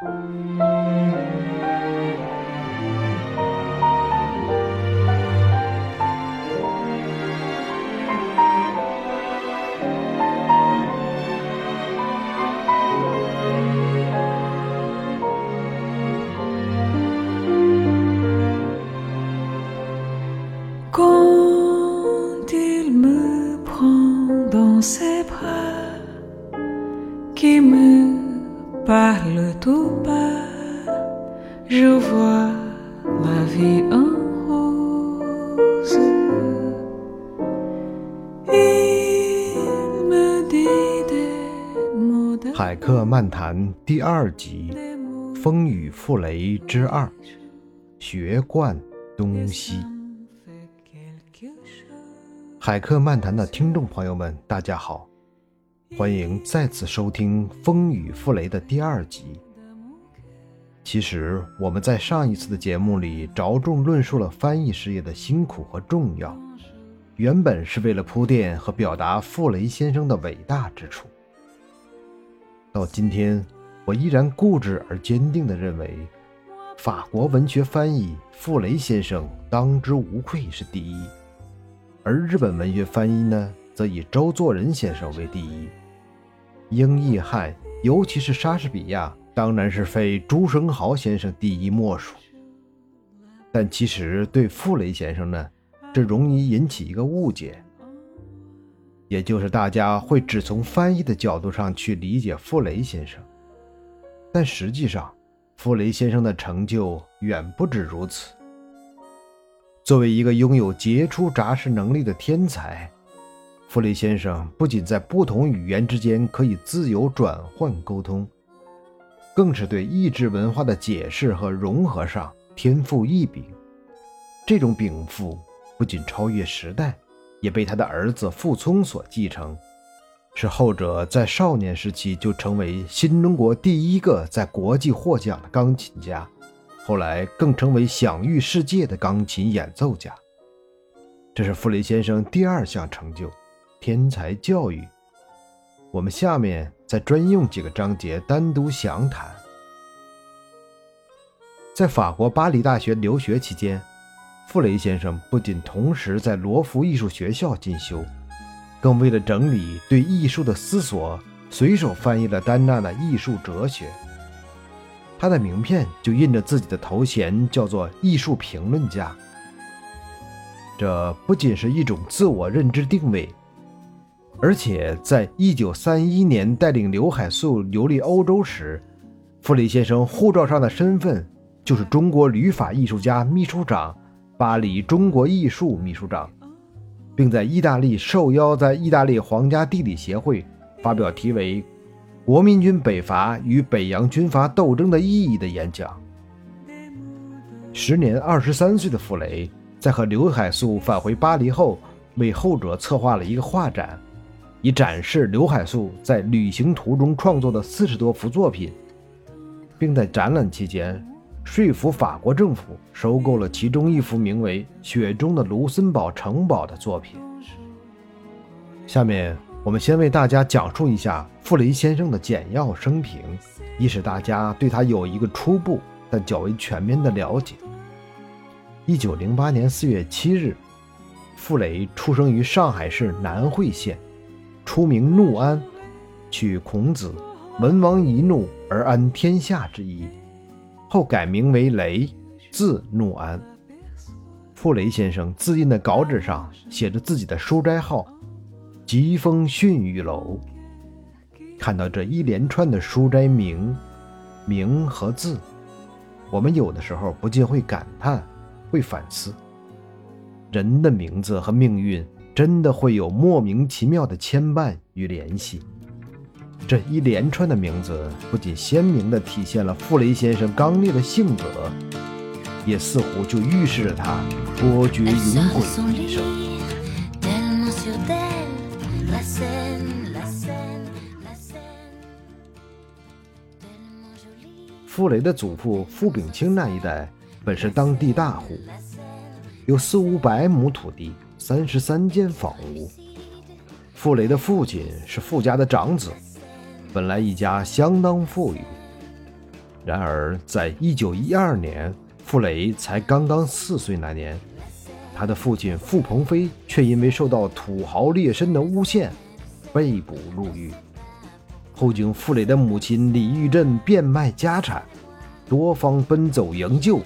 Quand il me prend dans ses 海克漫谈第二集《风雨复雷之二》学贯东西。海克漫谈的听众朋友们，大家好，欢迎再次收听《风雨复雷》的第二集。其实我们在上一次的节目里着重论述了翻译事业的辛苦和重要，原本是为了铺垫和表达傅雷先生的伟大之处。到今天，我依然固执而坚定地认为，法国文学翻译傅雷先生当之无愧是第一，而日本文学翻译呢，则以周作人先生为第一。英译汉，尤其是莎士比亚，当然是非朱生豪先生第一莫属。但其实对傅雷先生呢，这容易引起一个误解。也就是大家会只从翻译的角度上去理解傅雷先生，但实际上，傅雷先生的成就远不止如此。作为一个拥有杰出杂识能力的天才，傅雷先生不仅在不同语言之间可以自由转换沟通，更是对意志文化的解释和融合上天赋异禀。这种禀赋不仅超越时代。也被他的儿子傅聪所继承，使后者在少年时期就成为新中国第一个在国际获奖的钢琴家，后来更成为享誉世界的钢琴演奏家。这是傅雷先生第二项成就——天才教育。我们下面再专用几个章节单独详谈。在法国巴黎大学留学期间。傅雷先生不仅同时在罗浮艺术学校进修，更为了整理对艺术的思索，随手翻译了丹娜的《艺术哲学》。他的名片就印着自己的头衔，叫做艺术评论家。这不仅是一种自我认知定位，而且在1931年带领刘海粟游历欧洲时，傅雷先生护照上的身份就是中国旅法艺术家秘书长。巴黎中国艺术秘书长，并在意大利受邀在意大利皇家地理协会发表题为《国民军北伐与北洋军阀斗争的意义》的演讲。时年二十三岁的傅雷，在和刘海粟返回巴黎后，为后者策划了一个画展，以展示刘海粟在旅行途中创作的四十多幅作品，并在展览期间。说服法国政府收购了其中一幅名为《雪中的卢森堡城堡》的作品。下面我们先为大家讲述一下傅雷先生的简要生平，以使大家对他有一个初步但较为全面的了解。一九零八年四月七日，傅雷出生于上海市南汇县，初名怒安，取孔子“文王一怒而安天下”之意。后改名为雷，字怒安。傅雷先生自印的稿纸上写着自己的书斋号“疾风训语楼”。看到这一连串的书斋名、名和字，我们有的时候不禁会感叹，会反思：人的名字和命运真的会有莫名其妙的牵绊与联系。这一连串的名字不仅鲜明地体现了傅雷先生刚烈的性格，也似乎就预示着他波谲云诡的一生。傅雷的祖父傅秉清那一代本是当地大户，有四五百亩土地，三十三间房屋。傅雷的父亲是傅家的长子。本来一家相当富裕，然而，在一九一二年，傅雷才刚刚四岁那年，他的父亲傅鹏飞却因为受到土豪劣绅的诬陷，被捕入狱。后经傅雷的母亲李玉珍变卖家产，多方奔走营救，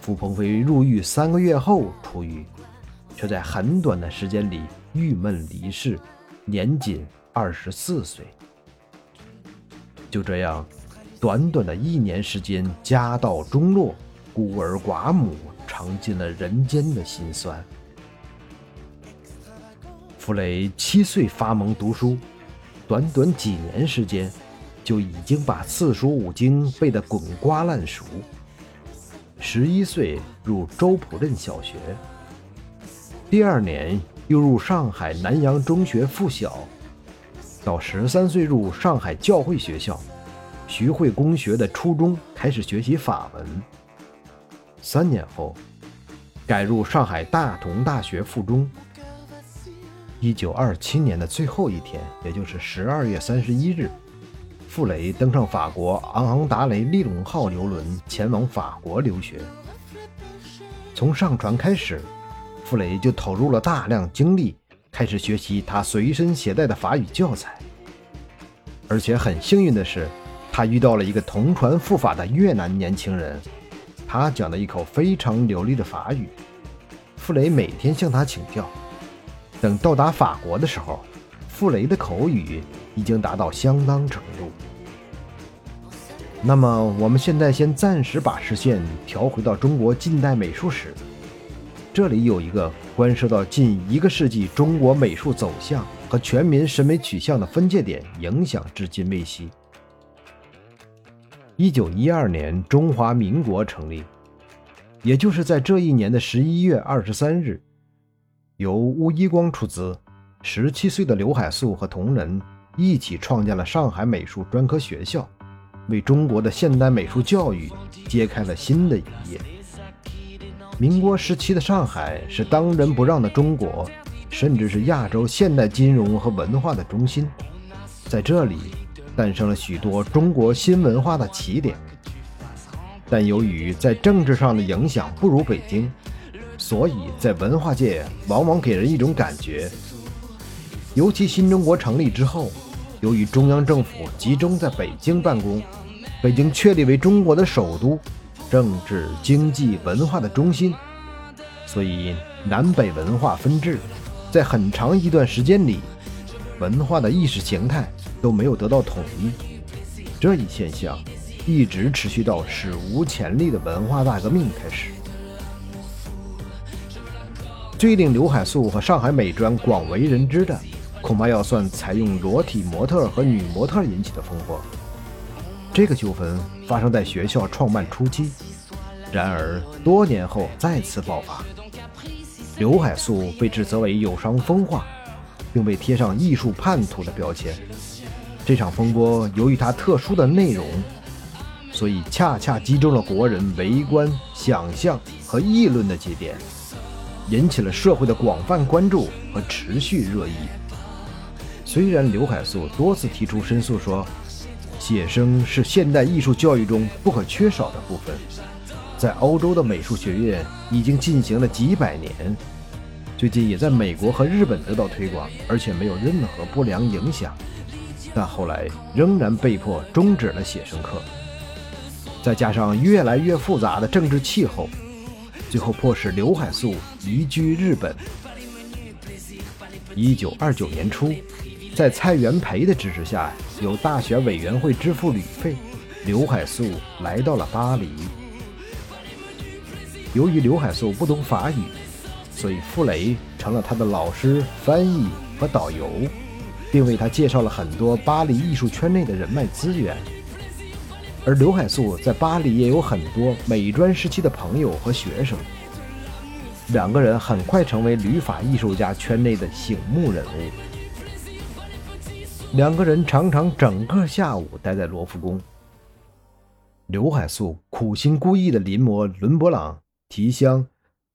傅鹏飞入狱三个月后出狱，却在很短的时间里郁闷离世，年仅二十四岁。就这样。短短的一年时间，家道中落，孤儿寡母，尝尽了人间的辛酸。傅雷七岁发蒙读书，短短几年时间，就已经把四书五经背得滚瓜烂熟。十一岁入周浦镇小学，第二年又入上海南洋中学附小，到十三岁入上海教会学校。徐汇公学的初中开始学习法文。三年后，改入上海大同大学附中。一九二七年的最后一天，也就是十二月三十一日，傅雷登上法国昂昂达雷利隆号游轮，前往法国留学。从上船开始，傅雷就投入了大量精力，开始学习他随身携带的法语教材。而且很幸运的是。他遇到了一个同船赴法的越南年轻人，他讲了一口非常流利的法语。傅雷每天向他请教。等到达法国的时候，傅雷的口语已经达到相当程度。那么，我们现在先暂时把视线调回到中国近代美术史，这里有一个关涉到近一个世纪中国美术走向和全民审美取向的分界点，影响至今未息。一九一二年，中华民国成立，也就是在这一年的十一月二十三日，由吴一光出资，十七岁的刘海粟和同仁一起创建了上海美术专科学校，为中国的现代美术教育揭开了新的一页。民国时期的上海是当仁不让的中国，甚至是亚洲现代金融和文化的中心，在这里。诞生了许多中国新文化的起点，但由于在政治上的影响不如北京，所以在文化界往往给人一种感觉，尤其新中国成立之后，由于中央政府集中在北京办公，北京确立为中国的首都、政治、经济、文化的中心，所以南北文化分治，在很长一段时间里，文化的意识形态。都没有得到统一，这一现象一直持续到史无前例的文化大革命开始。最令刘海粟和上海美专广为人知的，恐怕要算采用裸体模特和女模特引起的风波。这个纠纷发生在学校创办初期，然而多年后再次爆发，刘海粟被指责为有伤风化，并被贴上艺术叛徒的标签。这场风波由于它特殊的内容，所以恰恰击中了国人围观、想象和议论的节点，引起了社会的广泛关注和持续热议。虽然刘海粟多次提出申诉说，写生是现代艺术教育中不可缺少的部分，在欧洲的美术学院已经进行了几百年，最近也在美国和日本得到推广，而且没有任何不良影响。但后来仍然被迫终止了写生课，再加上越来越复杂的政治气候，最后迫使刘海粟移居日本。一九二九年初，在蔡元培的支持下，由大学委员会支付旅费，刘海粟来到了巴黎。由于刘海粟不懂法语，所以傅雷成了他的老师、翻译和导游。并为他介绍了很多巴黎艺术圈内的人脉资源，而刘海粟在巴黎也有很多美专时期的朋友和学生，两个人很快成为旅法艺术家圈内的醒目人物。两个人常常整个下午待在罗浮宫。刘海粟苦心孤诣地临摹伦勃朗、提香、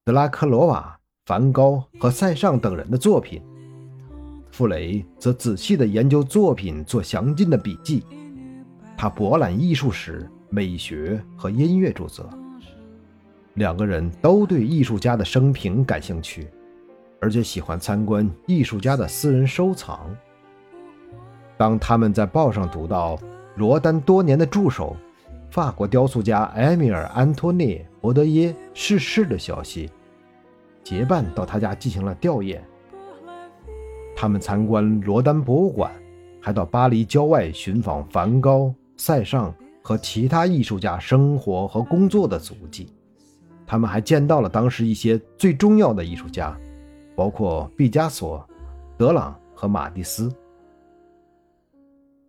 德拉克罗瓦、梵高和塞尚等人的作品。傅雷则仔细地研究作品，做详尽的笔记。他博览艺术史，美学和音乐著作。两个人都对艺术家的生平感兴趣，而且喜欢参观艺术家的私人收藏。当他们在报上读到罗丹多年的助手、法国雕塑家埃米尔·安托涅·博德耶逝世的消息，结伴到他家进行了吊唁。他们参观罗丹博物馆，还到巴黎郊外寻访梵高、塞尚和其他艺术家生活和工作的足迹。他们还见到了当时一些最重要的艺术家，包括毕加索、德朗和马蒂斯。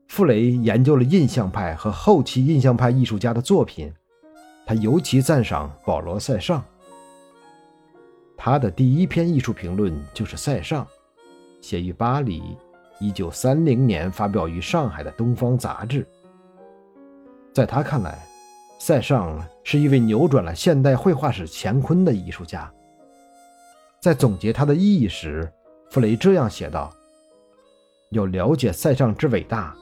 傅雷研究了印象派和后期印象派艺术家的作品，他尤其赞赏保罗·塞尚。他的第一篇艺术评论就是《塞尚》，写于巴黎，1930年发表于上海的《东方》杂志。在他看来，塞尚是一位扭转了现代绘画史乾坤的艺术家。在总结他的意义时，傅雷这样写道：“要了解塞尚之伟大。”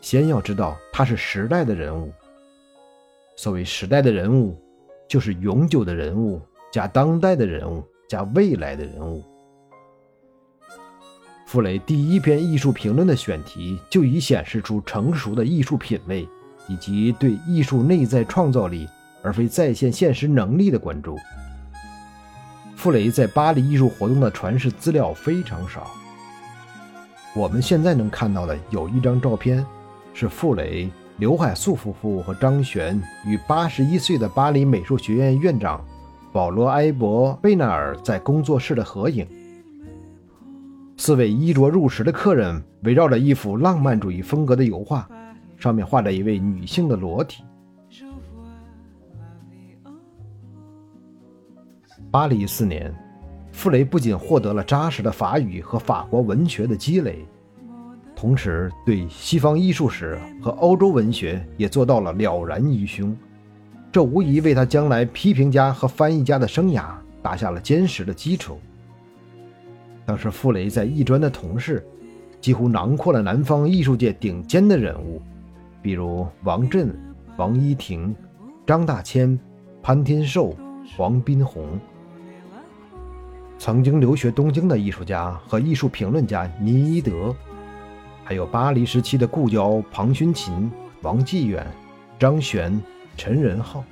先要知道他是时代的人物。所谓时代的人物，就是永久的人物加当代的人物加未来的人物。傅雷第一篇艺术评论的选题就已显示出成熟的艺术品味以及对艺术内在创造力而非再现现实能力的关注。傅雷在巴黎艺术活动的传世资料非常少，我们现在能看到的有一张照片。是傅雷、刘海粟夫妇和张璇与八十一岁的巴黎美术学院院长保罗·埃博贝纳尔在工作室的合影。四位衣着入时的客人围绕着一幅浪漫主义风格的油画，上面画着一位女性的裸体。巴黎四年，傅雷不仅获得了扎实的法语和法国文学的积累。同时，对西方艺术史和欧洲文学也做到了了然于胸，这无疑为他将来批评家和翻译家的生涯打下了坚实的基础。当时，傅雷在艺专的同事几乎囊括了南方艺术界顶尖的人物，比如王震、王一婷、张大千、潘天寿、黄宾虹。曾经留学东京的艺术家和艺术评论家倪一德。还有巴黎时期的故交庞勋琴、王继远、张璇、陈仁浩。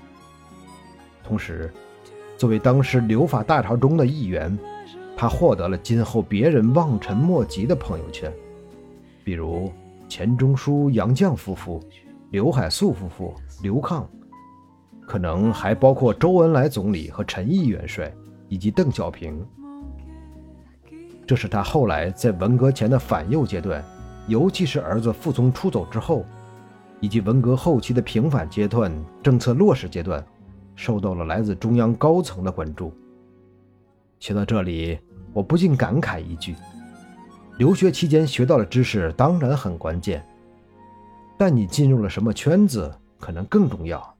同时，作为当时留法大潮中的一员，他获得了今后别人望尘莫及的朋友圈，比如钱钟书、杨绛夫妇、刘海粟夫妇、刘抗，可能还包括周恩来总理和陈毅元帅，以及邓小平。这是他后来在文革前的反右阶段。尤其是儿子傅聪出走之后，以及文革后期的平反阶段、政策落实阶段，受到了来自中央高层的关注。写到这里，我不禁感慨一句：留学期间学到的知识当然很关键，但你进入了什么圈子，可能更重要。